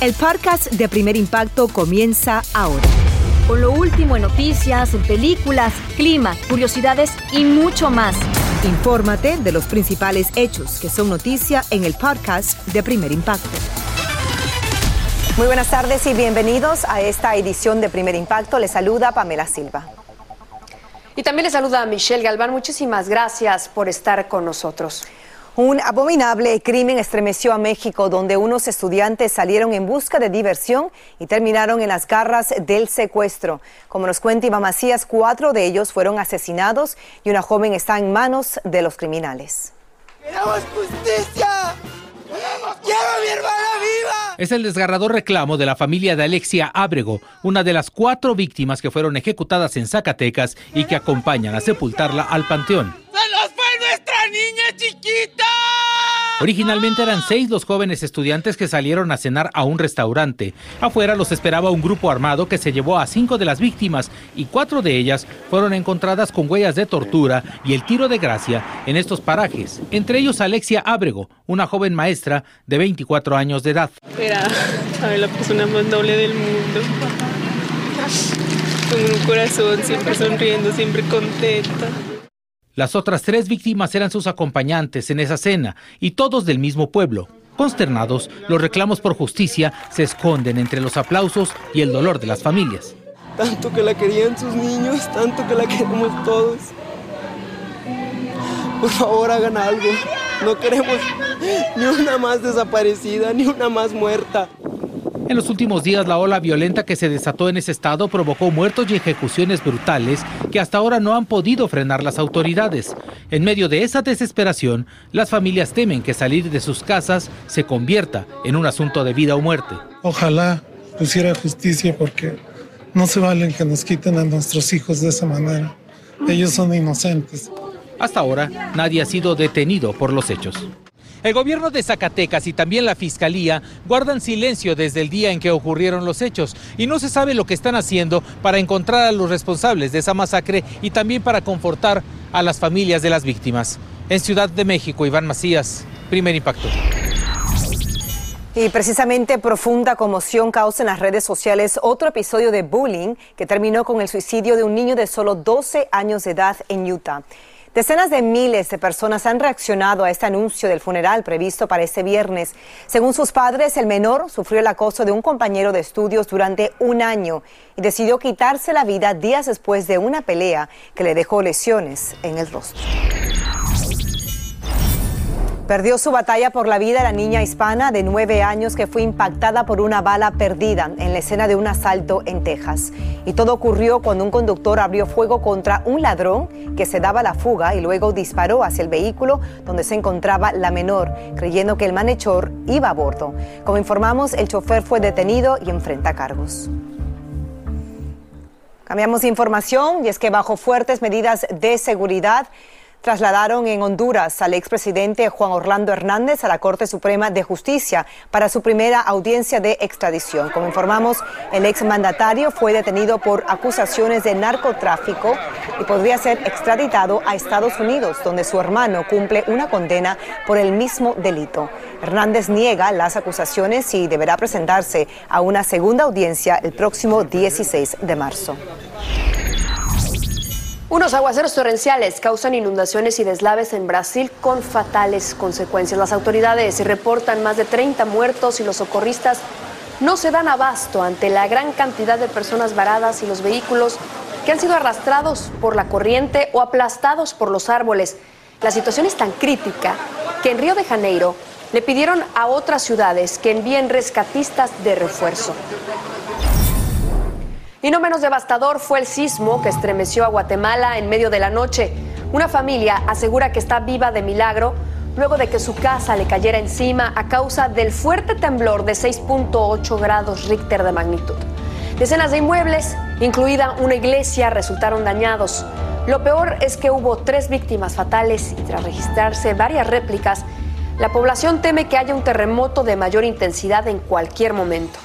El podcast de Primer Impacto comienza ahora. Con lo último en noticias, en películas, clima, curiosidades y mucho más. Infórmate de los principales hechos que son noticia en el podcast de Primer Impacto. Muy buenas tardes y bienvenidos a esta edición de Primer Impacto. Les saluda Pamela Silva. Y también les saluda a Michelle Galván. Muchísimas gracias por estar con nosotros. Un abominable crimen estremeció a México, donde unos estudiantes salieron en busca de diversión y terminaron en las garras del secuestro. Como nos cuenta Iván Macías, cuatro de ellos fueron asesinados y una joven está en manos de los criminales. ¡Queremos justicia! ¡Quiero a mi hermana viva! Es el desgarrador reclamo de la familia de Alexia Ábrego, una de las cuatro víctimas que fueron ejecutadas en Zacatecas y que acompañan a sepultarla al panteón. ¡Se nos Originalmente eran seis los jóvenes estudiantes que salieron a cenar a un restaurante. Afuera los esperaba un grupo armado que se llevó a cinco de las víctimas y cuatro de ellas fueron encontradas con huellas de tortura y el tiro de gracia en estos parajes. Entre ellos Alexia Ábrego, una joven maestra de 24 años de edad. Era la persona más noble del mundo. Con un corazón siempre sonriendo, siempre contenta. Las otras tres víctimas eran sus acompañantes en esa cena y todos del mismo pueblo. Consternados, los reclamos por justicia se esconden entre los aplausos y el dolor de las familias. Tanto que la querían sus niños, tanto que la queremos todos. Por favor, hagan algo. No queremos ni una más desaparecida, ni una más muerta. En los últimos días, la ola violenta que se desató en ese estado provocó muertos y ejecuciones brutales que hasta ahora no han podido frenar las autoridades. En medio de esa desesperación, las familias temen que salir de sus casas se convierta en un asunto de vida o muerte. Ojalá pusiera justicia porque no se valen que nos quiten a nuestros hijos de esa manera. Ellos son inocentes. Hasta ahora, nadie ha sido detenido por los hechos. El gobierno de Zacatecas y también la fiscalía guardan silencio desde el día en que ocurrieron los hechos y no se sabe lo que están haciendo para encontrar a los responsables de esa masacre y también para confortar a las familias de las víctimas. En Ciudad de México, Iván Macías, primer impacto. Y precisamente profunda conmoción causa en las redes sociales otro episodio de bullying que terminó con el suicidio de un niño de solo 12 años de edad en Utah. Decenas de miles de personas han reaccionado a este anuncio del funeral previsto para este viernes. Según sus padres, el menor sufrió el acoso de un compañero de estudios durante un año y decidió quitarse la vida días después de una pelea que le dejó lesiones en el rostro. Perdió su batalla por la vida la niña hispana de nueve años que fue impactada por una bala perdida en la escena de un asalto en Texas. Y todo ocurrió cuando un conductor abrió fuego contra un ladrón que se daba la fuga y luego disparó hacia el vehículo donde se encontraba la menor, creyendo que el malhechor iba a bordo. Como informamos, el chofer fue detenido y enfrenta cargos. Cambiamos de información y es que bajo fuertes medidas de seguridad, trasladaron en Honduras al expresidente Juan Orlando Hernández a la Corte Suprema de Justicia para su primera audiencia de extradición. Como informamos, el exmandatario fue detenido por acusaciones de narcotráfico y podría ser extraditado a Estados Unidos, donde su hermano cumple una condena por el mismo delito. Hernández niega las acusaciones y deberá presentarse a una segunda audiencia el próximo 16 de marzo. Unos aguaceros torrenciales causan inundaciones y deslaves en Brasil con fatales consecuencias. Las autoridades reportan más de 30 muertos y los socorristas no se dan abasto ante la gran cantidad de personas varadas y los vehículos que han sido arrastrados por la corriente o aplastados por los árboles. La situación es tan crítica que en Río de Janeiro le pidieron a otras ciudades que envíen rescatistas de refuerzo. Y no menos devastador fue el sismo que estremeció a Guatemala en medio de la noche. Una familia asegura que está viva de milagro luego de que su casa le cayera encima a causa del fuerte temblor de 6.8 grados Richter de magnitud. Decenas de inmuebles, incluida una iglesia, resultaron dañados. Lo peor es que hubo tres víctimas fatales y tras registrarse varias réplicas, la población teme que haya un terremoto de mayor intensidad en cualquier momento.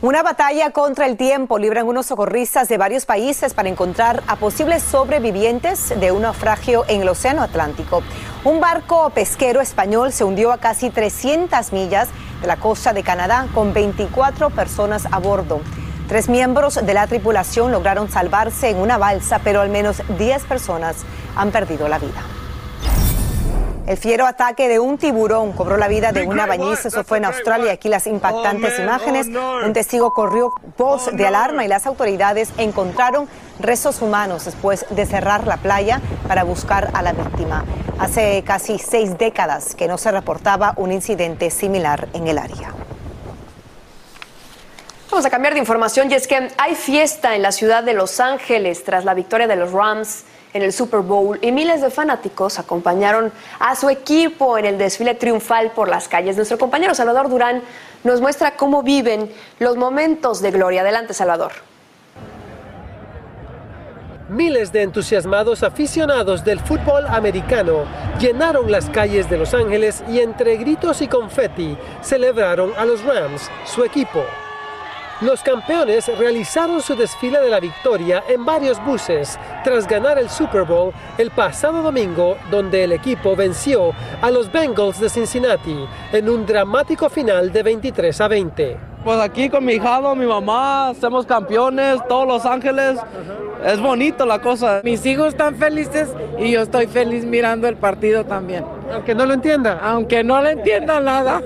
Una batalla contra el tiempo libran unos socorristas de varios países para encontrar a posibles sobrevivientes de un naufragio en el Océano Atlántico. Un barco pesquero español se hundió a casi 300 millas de la costa de Canadá con 24 personas a bordo. Tres miembros de la tripulación lograron salvarse en una balsa, pero al menos 10 personas han perdido la vida. El fiero ataque de un tiburón cobró la vida de una bañista. Eso fue en Australia. Aquí las impactantes imágenes. Un testigo corrió voz de alarma y las autoridades encontraron restos humanos después de cerrar la playa para buscar a la víctima. Hace casi seis décadas que no se reportaba un incidente similar en el área. Vamos a cambiar de información y es que hay fiesta en la ciudad de Los Ángeles tras la victoria de los Rams en el Super Bowl y miles de fanáticos acompañaron a su equipo en el desfile triunfal por las calles. Nuestro compañero Salvador Durán nos muestra cómo viven los momentos de gloria. Adelante, Salvador. Miles de entusiasmados aficionados del fútbol americano llenaron las calles de Los Ángeles y entre gritos y confeti celebraron a los Rams, su equipo. Los campeones realizaron su desfile de la victoria en varios buses tras ganar el Super Bowl el pasado domingo, donde el equipo venció a los Bengals de Cincinnati en un dramático final de 23 a 20. Pues aquí con mi hijado, mi mamá, somos campeones, todos Los Ángeles. Es bonito la cosa. Mis hijos están felices y yo estoy feliz mirando el partido también. Aunque no lo entienda. Aunque no le entienda nada.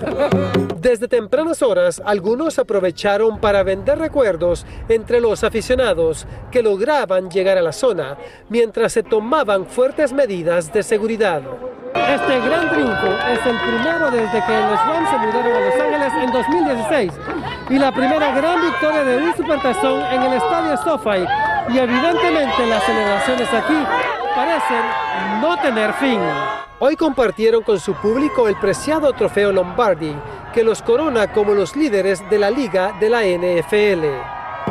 Desde tempranas horas, algunos aprovecharon para vender recuerdos entre los aficionados que lograban llegar a la zona mientras se tomaban fuertes medidas de seguridad. Este gran triunfo es el primero desde que los Rams se mudaron a Los Ángeles en 2016 y la primera gran victoria de un supertazón en el estadio SoFi. Y evidentemente las celebraciones aquí parecen no tener fin. Hoy compartieron con su público el preciado trofeo Lombardi, que los corona como los líderes de la liga de la NFL.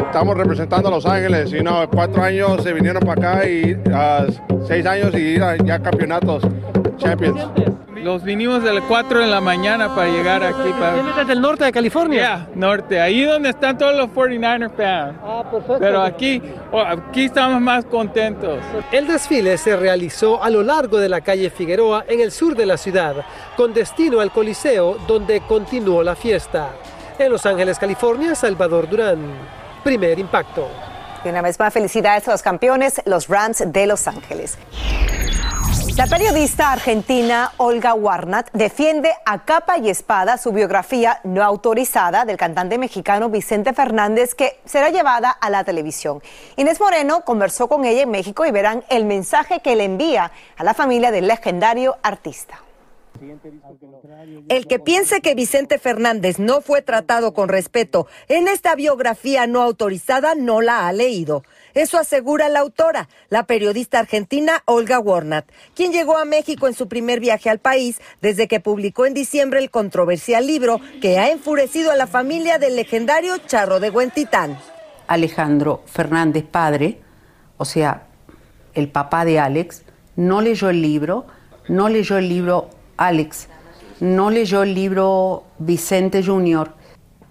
Estamos representando a Los Ángeles y no, cuatro años se vinieron para acá y ah, seis años y ir a ya campeonatos, Champions. Los vinimos del 4 de la mañana para llegar aquí. Para... ¿Vienes desde el norte de California? Yeah, norte. Ahí donde están todos los 49er fans. Ah, perfecto. Pero aquí, aquí estamos más contentos. El desfile se realizó a lo largo de la calle Figueroa en el sur de la ciudad, con destino al Coliseo, donde continuó la fiesta. En Los Ángeles, California, Salvador Durán. Primer impacto. Y una vez más, felicidades a los campeones, los Rams de Los Ángeles. La periodista argentina Olga Warnat defiende a capa y espada su biografía no autorizada del cantante mexicano Vicente Fernández que será llevada a la televisión. Inés Moreno conversó con ella en México y verán el mensaje que le envía a la familia del legendario artista. El que piense que Vicente Fernández no fue tratado con respeto en esta biografía no autorizada no la ha leído. Eso asegura la autora, la periodista argentina Olga Warnat, quien llegó a México en su primer viaje al país desde que publicó en diciembre el controversial libro que ha enfurecido a la familia del legendario Charro de Huentitán. Alejandro Fernández padre, o sea, el papá de Alex, no leyó el libro, no leyó el libro Alex, no leyó el libro Vicente Jr.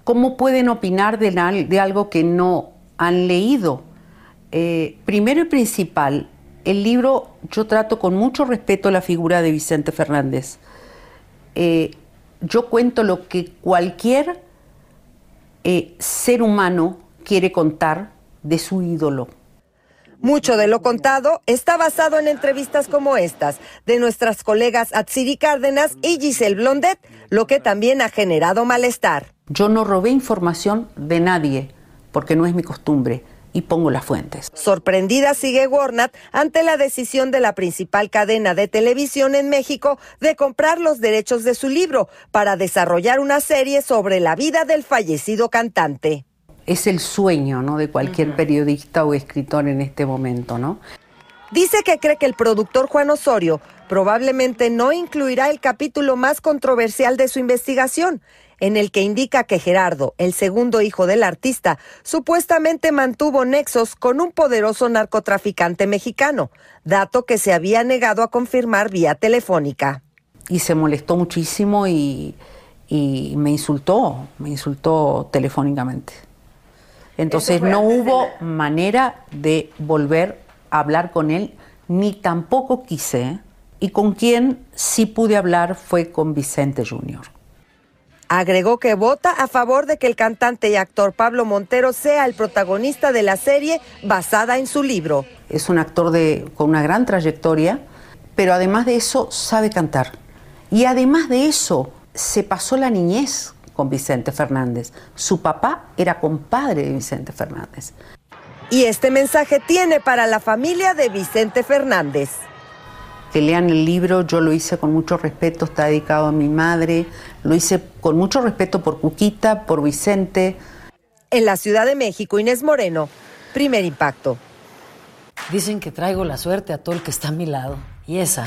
¿Cómo pueden opinar de, de algo que no han leído? Eh, primero y principal, el libro yo trato con mucho respeto la figura de Vicente Fernández. Eh, yo cuento lo que cualquier eh, ser humano quiere contar de su ídolo. Mucho de lo contado está basado en entrevistas como estas de nuestras colegas Atsiri Cárdenas y Giselle Blondet, lo que también ha generado malestar. Yo no robé información de nadie, porque no es mi costumbre y pongo las fuentes. Sorprendida sigue Warnat ante la decisión de la principal cadena de televisión en México de comprar los derechos de su libro para desarrollar una serie sobre la vida del fallecido cantante. Es el sueño, ¿no? de cualquier periodista o escritor en este momento, ¿no? Dice que cree que el productor Juan Osorio probablemente no incluirá el capítulo más controversial de su investigación, en el que indica que Gerardo, el segundo hijo del artista, supuestamente mantuvo nexos con un poderoso narcotraficante mexicano, dato que se había negado a confirmar vía telefónica. Y se molestó muchísimo y, y me insultó, me insultó telefónicamente. Entonces no hubo manera de volver a hablar con él, ni tampoco quise. Y con quien sí pude hablar fue con Vicente Junior. Agregó que vota a favor de que el cantante y actor Pablo Montero sea el protagonista de la serie basada en su libro. Es un actor de, con una gran trayectoria, pero además de eso sabe cantar. Y además de eso, se pasó la niñez con Vicente Fernández. Su papá era compadre de Vicente Fernández. Y este mensaje tiene para la familia de Vicente Fernández que lean el libro. Yo lo hice con mucho respeto, está dedicado a mi madre. Lo hice con mucho respeto por Cuquita, por Vicente. En la Ciudad de México, Inés Moreno, primer impacto. Dicen que traigo la suerte a todo el que está a mi lado. Y esa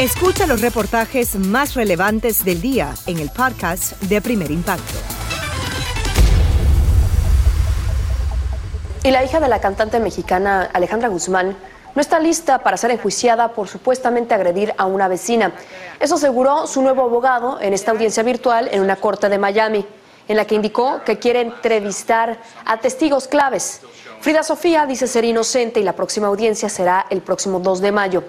Escucha los reportajes más relevantes del día en el podcast de Primer Impacto. Y la hija de la cantante mexicana Alejandra Guzmán no está lista para ser enjuiciada por supuestamente agredir a una vecina. Eso aseguró su nuevo abogado en esta audiencia virtual en una corte de Miami, en la que indicó que quiere entrevistar a testigos claves. Frida Sofía dice ser inocente y la próxima audiencia será el próximo 2 de mayo.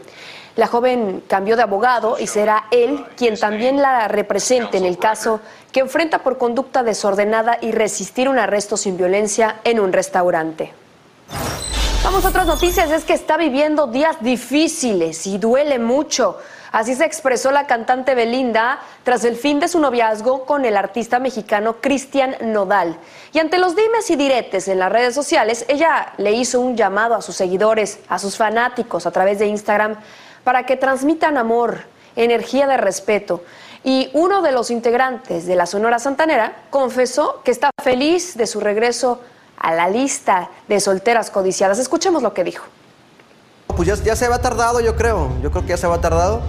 La joven cambió de abogado y será él quien también la represente en el caso que enfrenta por conducta desordenada y resistir un arresto sin violencia en un restaurante. Vamos a otras noticias, es que está viviendo días difíciles y duele mucho. Así se expresó la cantante Belinda tras el fin de su noviazgo con el artista mexicano Cristian Nodal. Y ante los dimes y diretes en las redes sociales, ella le hizo un llamado a sus seguidores, a sus fanáticos a través de Instagram, para que transmitan amor, energía de respeto. Y uno de los integrantes de la Sonora Santanera confesó que está feliz de su regreso a la lista de solteras codiciadas. Escuchemos lo que dijo. Pues ya, ya se va tardado, yo creo. Yo creo que ya se va tardado.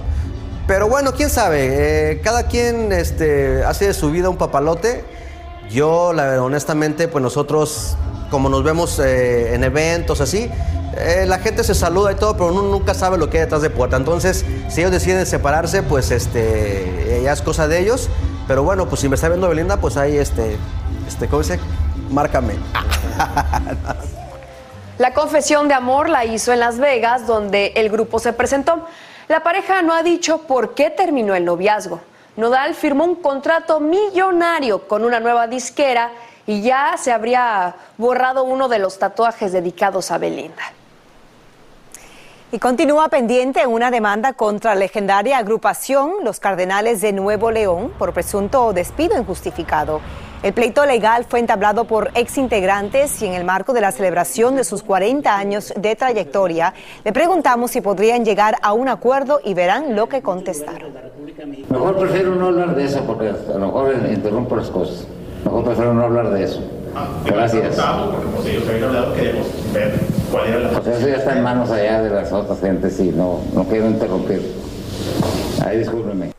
Pero bueno, quién sabe. Eh, cada quien este, hace de su vida un papalote. Yo, la, honestamente, pues nosotros, como nos vemos eh, en eventos así, eh, la gente se saluda y todo, pero uno nunca sabe lo que hay detrás de puerta. Entonces, si ellos deciden separarse, pues este, ya es cosa de ellos. Pero bueno, pues si me está viendo Belinda, pues ahí, este, este, ¿cómo dice? Márcame. La confesión de amor la hizo en Las Vegas, donde el grupo se presentó. La pareja no ha dicho por qué terminó el noviazgo. Nodal firmó un contrato millonario con una nueva disquera y ya se habría borrado uno de los tatuajes dedicados a Belinda. Y continúa pendiente una demanda contra la legendaria agrupación Los Cardenales de Nuevo León por presunto despido injustificado. El pleito legal fue entablado por exintegrantes y en el marco de la celebración de sus 40 años de trayectoria, le preguntamos si podrían llegar a un acuerdo y verán lo que contestaron. Mejor prefiero no hablar de eso porque a lo mejor interrumpo las cosas. Mejor prefiero no hablar de eso. Gracias. Eso ya está en manos allá de las otras gentes y no, no quiero interrumpir. Ahí discúlpeme.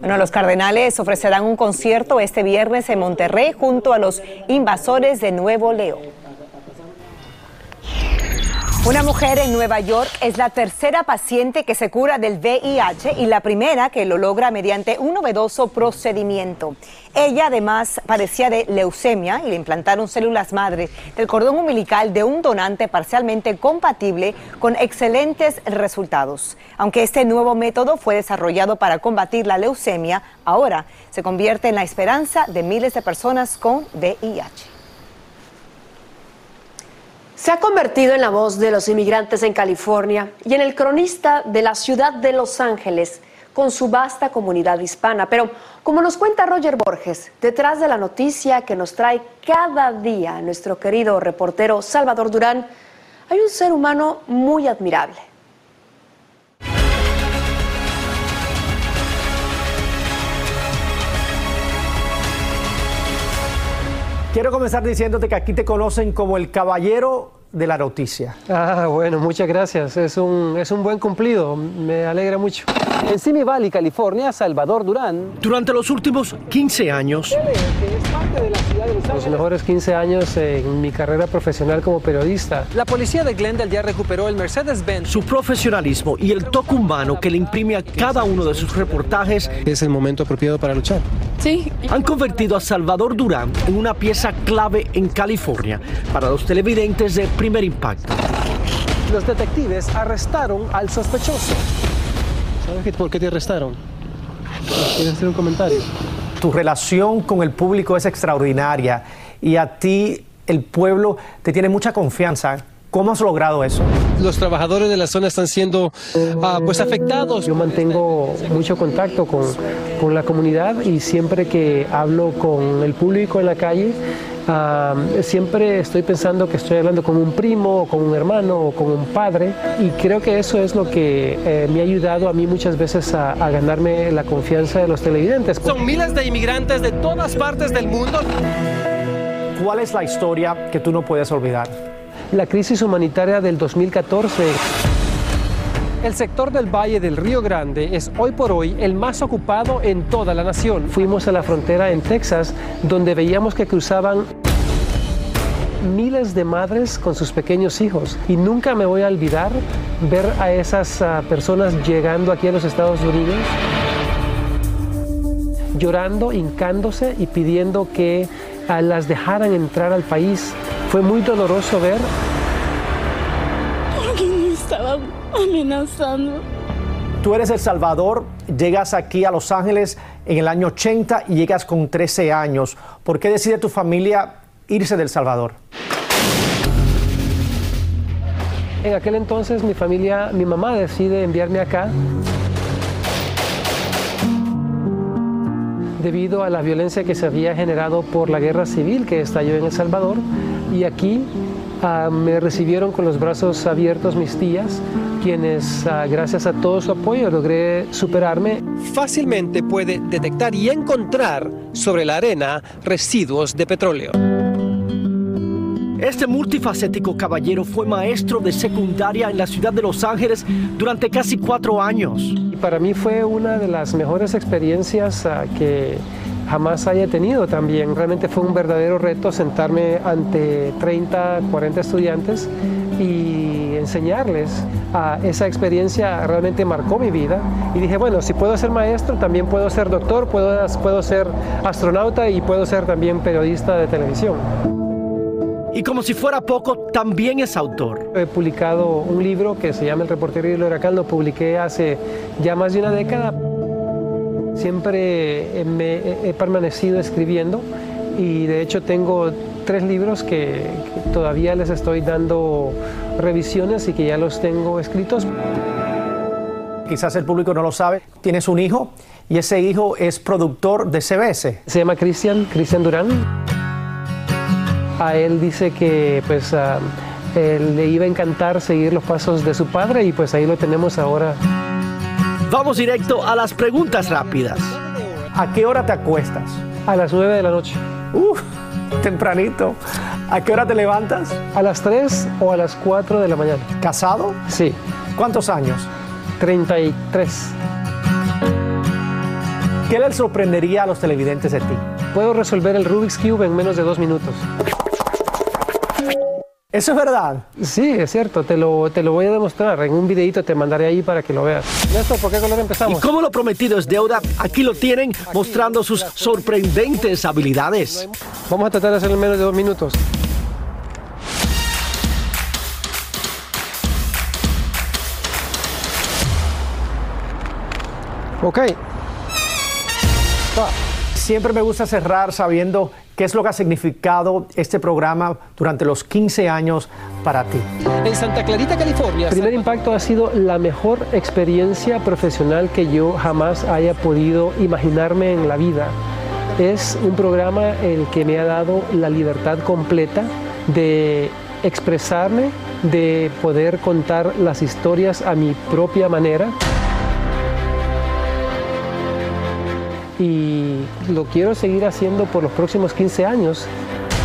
Bueno, los Cardenales ofrecerán un concierto este viernes en Monterrey junto a los invasores de Nuevo León. Una mujer en Nueva York es la tercera paciente que se cura del VIH y la primera que lo logra mediante un novedoso procedimiento. Ella además padecía de leucemia y le implantaron células madre del cordón umbilical de un donante parcialmente compatible con excelentes resultados. Aunque este nuevo método fue desarrollado para combatir la leucemia, ahora se convierte en la esperanza de miles de personas con VIH. Se ha convertido en la voz de los inmigrantes en California y en el cronista de la ciudad de Los Ángeles con su vasta comunidad hispana. Pero como nos cuenta Roger Borges, detrás de la noticia que nos trae cada día nuestro querido reportero Salvador Durán, hay un ser humano muy admirable. Quiero comenzar diciéndote que aquí te conocen como el caballero de la noticia. Ah, bueno, muchas gracias. Es un, es un buen cumplido. Me alegra mucho. En Simi Valley, California, Salvador Durán. Durante los últimos 15 años. Los mejores 15 años en mi carrera profesional como periodista. La policía de Glendale ya recuperó el Mercedes-Benz. Su profesionalismo y el toque humano que le imprime a cada uno de sus reportajes. Es el momento apropiado para luchar. Sí. Han convertido a Salvador Durán en una pieza clave en California para los televidentes de primer impacto. Los detectives arrestaron al sospechoso. ¿Sabes por qué te arrestaron? ¿Quieres hacer un comentario? Tu relación con el público es extraordinaria y a ti el pueblo te tiene mucha confianza. ¿Cómo has logrado eso? Los trabajadores de la zona están siendo ah, pues afectados. Yo mantengo mucho contacto con, con la comunidad y siempre que hablo con el público en la calle, Ah, siempre estoy pensando que estoy hablando con un primo, o con un hermano, o con un padre, y creo que eso es lo que eh, me ha ayudado a mí muchas veces a, a, ganarme la confianza de los televidentes. Son miles de inmigrantes de todas partes del mundo. ¿Cuál es la historia que tú no puedes olvidar? La crisis humanitaria del 2014. El sector del Valle del Río Grande es hoy por hoy el más ocupado en toda la nación. Fuimos a la frontera en Texas, donde veíamos que cruzaban miles de madres con sus pequeños hijos. Y nunca me voy a olvidar ver a esas uh, personas llegando aquí a los Estados Unidos, llorando, hincándose y pidiendo que las dejaran entrar al país. Fue muy doloroso ver. Porque me estaban amenazando. Tú eres El Salvador, llegas aquí a Los Ángeles en el año 80 y llegas con 13 años. ¿Por qué decide tu familia irse del Salvador? En aquel entonces mi familia, mi mamá decide enviarme acá debido a la violencia que se había generado por la guerra civil que estalló en El Salvador y aquí uh, me recibieron con los brazos abiertos mis tías quienes uh, gracias a todo su apoyo logré superarme. Fácilmente puede detectar y encontrar sobre la arena residuos de petróleo. Este multifacético caballero fue maestro de secundaria en la ciudad de Los Ángeles durante casi cuatro años. Y para mí fue una de las mejores experiencias uh, que jamás haya tenido también. Realmente fue un verdadero reto sentarme ante 30, 40 estudiantes y enseñarles. a esa experiencia realmente marcó mi vida y dije, bueno, si puedo ser maestro, también puedo ser doctor, puedo, puedo ser astronauta y puedo ser también periodista de televisión. Y como si fuera poco, también es autor. He publicado un libro que se llama El reportero y el huracán, lo publiqué hace ya más de una década. Siempre me he permanecido escribiendo y de hecho tengo tres libros que, que, todavía les estoy dando revisiones y que ya los tengo escritos. Quizás el público no lo sabe, tienes un hijo y ese hijo es productor de CBS. Se llama Cristian, Cristian Durán. A él dice que pues uh, él le iba a encantar seguir los pasos de su padre y pues ahí lo tenemos ahora. Vamos directo a las preguntas rápidas. ¿A qué hora te acuestas? A las 9 de la noche. Uf, tempranito. ¿A qué hora te levantas? A las 3 o a las 4 de la mañana. ¿Casado? Sí. ¿Cuántos años? 33. ¿Qué les sorprendería a los televidentes de ti? Puedo resolver el Rubik's Cube en menos de dos minutos. ¿Eso es verdad? Sí, es cierto, te lo, te lo voy a demostrar. En un videito te mandaré ahí para que lo veas. Néstor, ¿por qué color empezamos? Y como lo prometido es deuda, aquí lo tienen mostrando sus sorprendentes habilidades. Vamos a tratar de hacerlo en menos de dos minutos. Ok. Siempre me gusta cerrar sabiendo qué es lo que ha significado este programa durante los 15 años para ti. En Santa Clarita, California. Primer Impacto ha sido la mejor experiencia profesional que yo jamás haya podido imaginarme en la vida. Es un programa el que me ha dado la libertad completa de expresarme, de poder contar las historias a mi propia manera. Y lo quiero seguir haciendo por los próximos 15 años.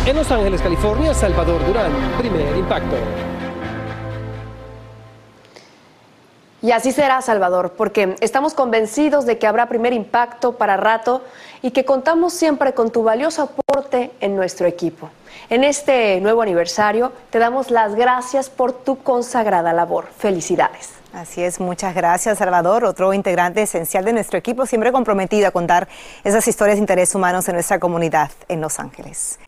En Los Ángeles, California, Salvador Durán, primer impacto. Y así será, Salvador, porque estamos convencidos de que habrá primer impacto para rato y que contamos siempre con tu valioso aporte en nuestro equipo. En este nuevo aniversario te damos las gracias por tu consagrada labor. Felicidades. Así es, muchas gracias Salvador, otro integrante esencial de nuestro equipo, siempre comprometido a contar esas historias de interés humanos en nuestra comunidad en Los Ángeles.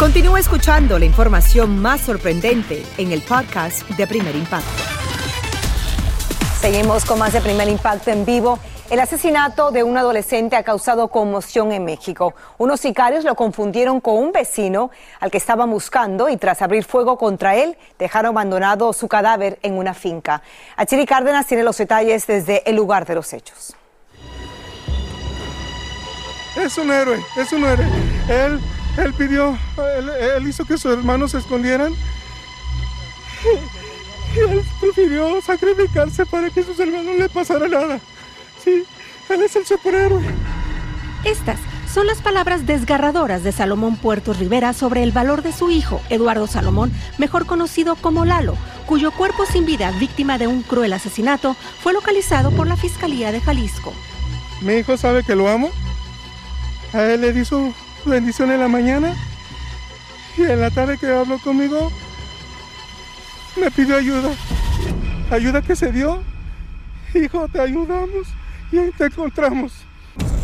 Continúa escuchando la información más sorprendente en el podcast de Primer Impacto. Seguimos con más de Primer Impacto en vivo. El asesinato de un adolescente ha causado conmoción en México. Unos sicarios lo confundieron con un vecino al que estaban buscando y tras abrir fuego contra él dejaron abandonado su cadáver en una finca. Achiri Cárdenas tiene los detalles desde el lugar de los hechos. Es un héroe, es un héroe. Él él pidió, él, hizo que sus hermanos se escondieran. Y él prefirió sacrificarse para que a sus hermanos no le pasara nada. Sí, él es el superhéroe. Estas son las palabras desgarradoras de Salomón Puerto Rivera sobre el valor de su hijo, Eduardo Salomón, mejor conocido como Lalo, cuyo cuerpo sin vida, víctima de un cruel asesinato, fue localizado por la Fiscalía de Jalisco. Mi hijo sabe que lo amo. A él le di su bendición en la mañana y en la tarde que habló conmigo me pidió ayuda. Ayuda que se dio. Hijo, te ayudamos y te encontramos.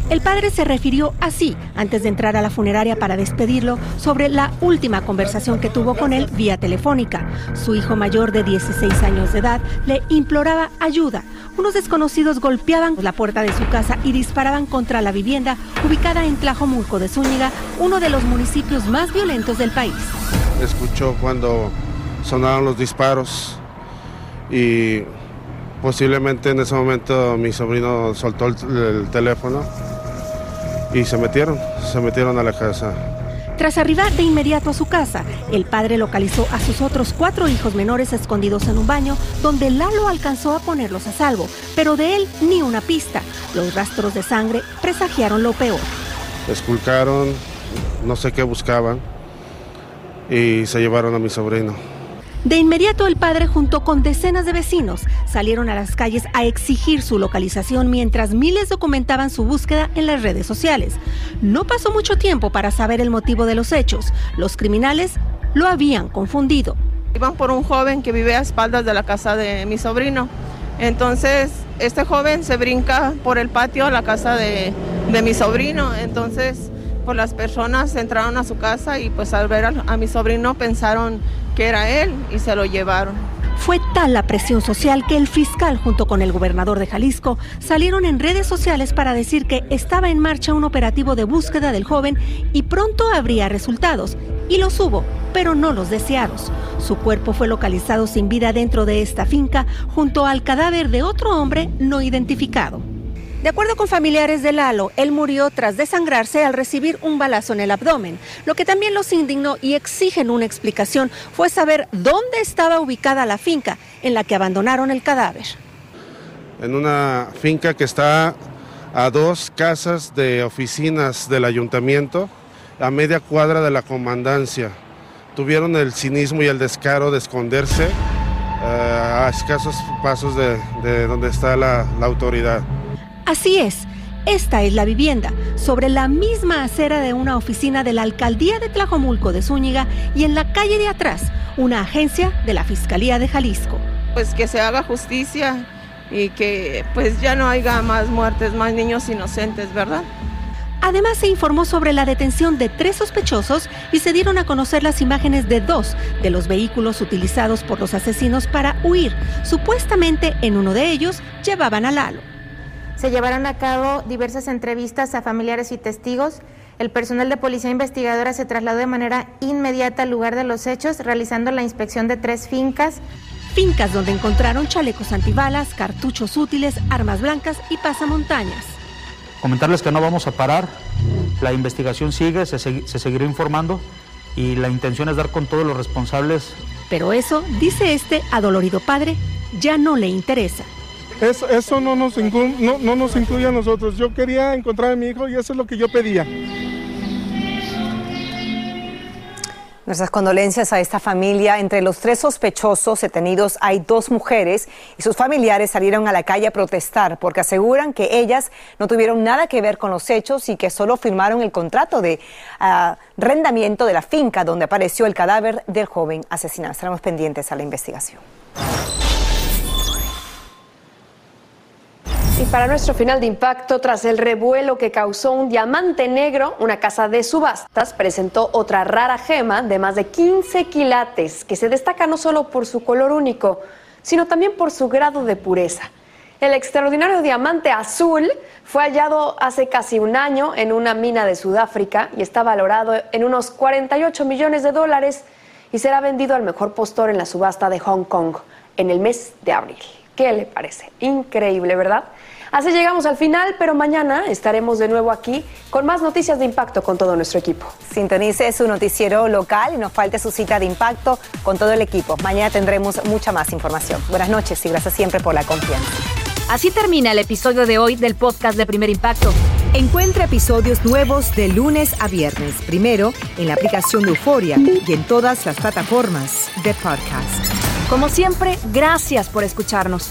El padre se refirió así antes de entrar a la funeraria para despedirlo sobre la última conversación que tuvo con él vía telefónica. Su hijo mayor de 16 años de edad le imploraba ayuda. Unos desconocidos golpeaban la puerta de su casa y disparaban contra la vivienda ubicada en Tlajomulco de Zúñiga, uno de los municipios más violentos del país. Escuchó cuando sonaron los disparos y posiblemente en ese momento mi sobrino soltó el teléfono y se metieron, se metieron a la casa. Tras arribar de inmediato a su casa, el padre localizó a sus otros cuatro hijos menores escondidos en un baño, donde Lalo alcanzó a ponerlos a salvo, pero de él ni una pista. Los rastros de sangre presagiaron lo peor. Esculcaron, no sé qué buscaban, y se llevaron a mi sobrino. De inmediato el padre junto con decenas de vecinos salieron a las calles a exigir su localización mientras miles documentaban su búsqueda en las redes sociales. No pasó mucho tiempo para saber el motivo de los hechos. Los criminales lo habían confundido. Iban por un joven que vive a espaldas de la casa de mi sobrino. Entonces, este joven se brinca por el patio a la casa de, mi sobrino. Entonces, pues las personas entraron a su casa y pues al ver a mi sobrino pensaron que era él y se lo llevaron. Fue tal la presión social que el fiscal junto con el gobernador de Jalisco salieron en redes sociales para decir que estaba en marcha un operativo de búsqueda del joven y pronto habría resultados. Y los hubo, pero no los deseados. Su cuerpo fue localizado sin vida dentro de esta finca junto al cadáver de otro hombre no identificado. De acuerdo con familiares de Lalo, él murió tras desangrarse al recibir un balazo en el abdomen. Lo que también los indignó y exigen una explicación fue saber dónde estaba ubicada la finca en la que abandonaron el cadáver. En una finca que está a dos casas de oficinas del ayuntamiento, a media cuadra de la comandancia. Tuvieron el cinismo y el descaro de esconderse eh, a escasos pasos de, de donde está la autoridad. Así es. Esta es la vivienda, sobre la misma acera de una oficina de la alcaldía de Tlajomulco de Zúñiga y en la calle de atrás, una agencia de la Fiscalía de Jalisco. Pues que se haga justicia y que pues ya no haya más muertes, más niños inocentes, ¿verdad? Además se informó sobre la detención de tres sospechosos y se dieron a conocer las imágenes de dos de los vehículos utilizados por los asesinos para huir. Supuestamente en uno de ellos llevaban a Lalo. Se llevaron a cabo diversas entrevistas a familiares y testigos. El personal de policía investigadora se trasladó de manera inmediata al lugar de los hechos, realizando la inspección de tres fincas. Fincas donde encontraron chalecos antibalas, cartuchos útiles, armas blancas y pasamontañas. Comentarles que no vamos a parar, la investigación sigue, se, se seguirá informando y la intención es dar con todos los responsables. Pero eso, dice este adolorido padre, ya no le interesa. Eso, eso no, nos incluye, no, no nos incluye a nosotros. Yo quería encontrar a mi hijo y eso es lo que yo pedía. Nuestras condolencias a esta familia. Entre los tres sospechosos detenidos hay dos mujeres y sus familiares salieron a la calle a protestar porque aseguran que ellas no tuvieron nada que ver con los hechos y que solo firmaron el contrato de arrendamiento uh, de la finca donde apareció el cadáver del joven asesinado. Estaremos pendientes a la investigación. Y para nuestro final de impacto, tras el revuelo que causó un diamante negro, una casa de subastas presentó otra rara gema de más de 15 quilates, que se destaca no solo por su color único, sino también por su grado de pureza. El extraordinario diamante azul fue hallado hace casi un año en una mina de Sudáfrica y está valorado en unos 48 millones de dólares y será vendido al mejor postor en la subasta de Hong Kong en el mes de abril. ¿Qué le parece? Increíble, ¿verdad? Así llegamos al final, pero mañana estaremos de nuevo aquí con más noticias de impacto con todo nuestro equipo. Sintonice su noticiero local y nos falte su cita de impacto con todo el equipo. Mañana tendremos mucha más información. Buenas noches y gracias siempre por la confianza. Así termina el episodio de hoy del podcast de Primer Impacto. Encuentra episodios nuevos de lunes a viernes, primero en la aplicación de Euforia y en todas las plataformas de podcast. Como siempre, gracias por escucharnos.